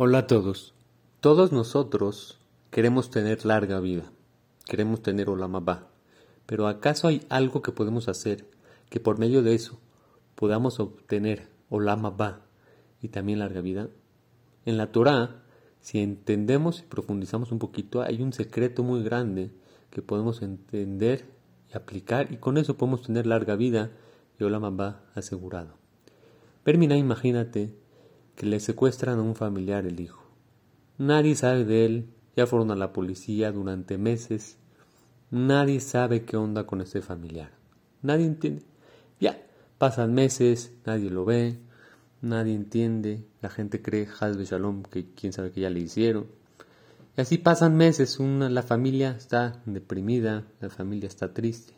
Hola a todos. Todos nosotros queremos tener larga vida, queremos tener Olamabá, pero ¿acaso hay algo que podemos hacer que por medio de eso podamos obtener Olamabá y también larga vida? En la Torá, si entendemos y profundizamos un poquito, hay un secreto muy grande que podemos entender y aplicar y con eso podemos tener larga vida y Olamabá asegurado. Permina, imagínate que le secuestran a un familiar el hijo. Nadie sabe de él, ya fueron a la policía durante meses. Nadie sabe qué onda con ese familiar. Nadie entiende. Ya, pasan meses, nadie lo ve, nadie entiende, la gente cree, Hazbe Shalom, que quién sabe que ya le hicieron. Y así pasan meses, una, la familia está deprimida, la familia está triste.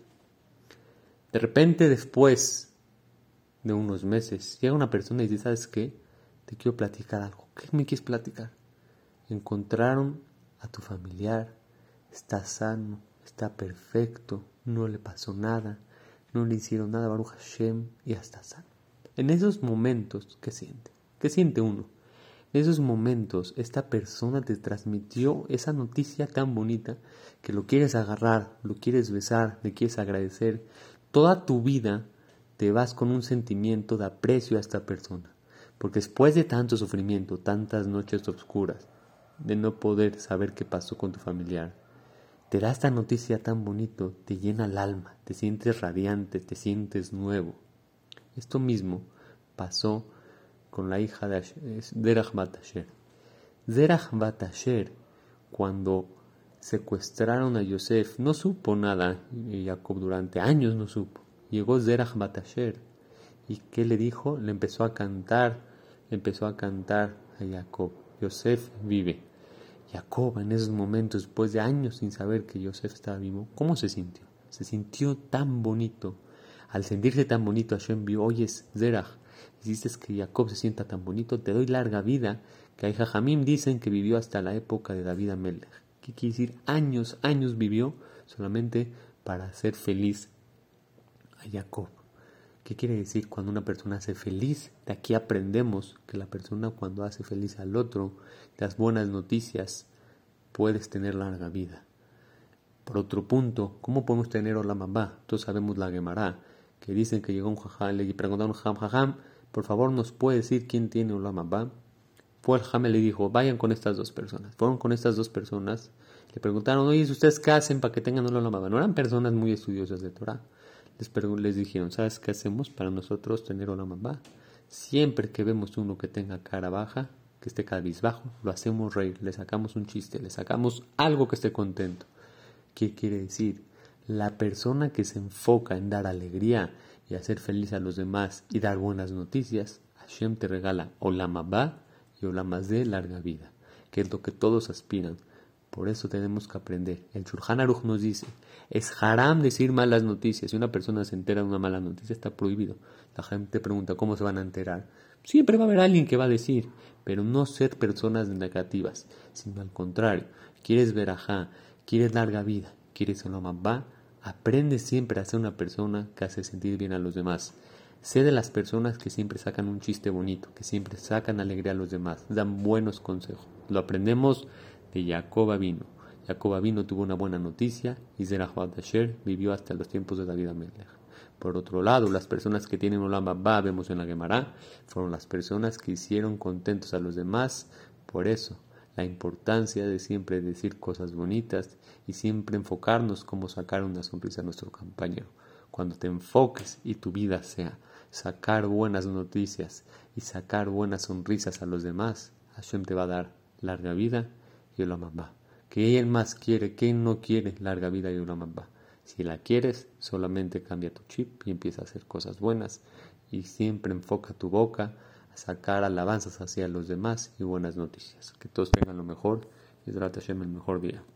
De repente, después de unos meses, llega una persona y dice, ¿sabes qué? Te quiero platicar algo. ¿Qué me quieres platicar? Encontraron a tu familiar, está sano, está perfecto, no le pasó nada, no le hicieron nada, Baruch Hashem, y está sano. En esos momentos, ¿qué siente? ¿Qué siente uno? En esos momentos, esta persona te transmitió esa noticia tan bonita que lo quieres agarrar, lo quieres besar, le quieres agradecer. Toda tu vida te vas con un sentimiento de aprecio a esta persona. Porque después de tanto sufrimiento, tantas noches oscuras, de no poder saber qué pasó con tu familiar, te da esta noticia tan bonito, te llena el alma, te sientes radiante, te sientes nuevo. Esto mismo pasó con la hija de Zerach Batasher. Zerach Batasher, cuando secuestraron a Yosef, no supo nada, Jacob durante años no supo. Llegó Zerach Batasher, y ¿qué le dijo? Le empezó a cantar empezó a cantar a Jacob. Yosef vive. Jacob en esos momentos, después de años sin saber que Yosef estaba vivo, ¿cómo se sintió? Se sintió tan bonito. Al sentirse tan bonito, Hashem vio, oyes, Zerach, hiciste que Jacob se sienta tan bonito, te doy larga vida, que hay Jajamim dicen que vivió hasta la época de David Amelech. ¿Qué quiere decir? Años, años vivió solamente para hacer feliz a Jacob. ¿Qué quiere decir cuando una persona hace feliz? De aquí aprendemos que la persona cuando hace feliz al otro, las buenas noticias, puedes tener larga vida. Por otro punto, ¿cómo podemos tener Olamabá? Todos sabemos la Gemara, que dicen que llegó un jajam, le preguntaron jajam, jajam, por favor nos puede decir quién tiene Olamabá. Fue el jame le dijo, vayan con estas dos personas. Fueron con estas dos personas, le preguntaron, oye, ¿ustedes qué hacen para que tengan Olamabá? No eran personas muy estudiosas de Torah les, dijeron, ¿sabes qué hacemos para nosotros tener una mamá? Siempre que vemos uno que tenga cara baja, que esté cabizbajo, lo hacemos reír, le sacamos un chiste, le sacamos algo que esté contento. ¿Qué quiere decir? La persona que se enfoca en dar alegría y hacer feliz a los demás y dar buenas noticias, Hashem te regala Olamabá y de larga vida, que es lo que todos aspiran. Por eso tenemos que aprender. El Shulchan Aruch nos dice, es haram decir malas noticias. Si una persona se entera de una mala noticia, está prohibido. La gente pregunta, ¿cómo se van a enterar? Siempre va a haber alguien que va a decir, pero no ser personas negativas, sino al contrario. Quieres ver ajá, quieres larga vida, quieres mamá, aprende siempre a ser una persona que hace sentir bien a los demás. Sé de las personas que siempre sacan un chiste bonito, que siempre sacan alegría a los demás, dan buenos consejos. Lo aprendemos de Jacob vino. Jacob vino tuvo una buena noticia y Zerah Asher vivió hasta los tiempos de David Amelech. Por otro lado, las personas que tienen Olam Abba, vemos en la Gemara, fueron las personas que hicieron contentos a los demás. Por eso, la importancia de siempre decir cosas bonitas y siempre enfocarnos cómo sacar una sonrisa a nuestro compañero. Cuando te enfoques y tu vida sea sacar buenas noticias y sacar buenas sonrisas a los demás, Hashem te va a dar larga vida y. Que él más quiere, que no quiere larga vida y una mamá. Si la quieres, solamente cambia tu chip y empieza a hacer cosas buenas y siempre enfoca tu boca a sacar alabanzas hacia los demás y buenas noticias. Que todos tengan lo mejor y trata el mejor día.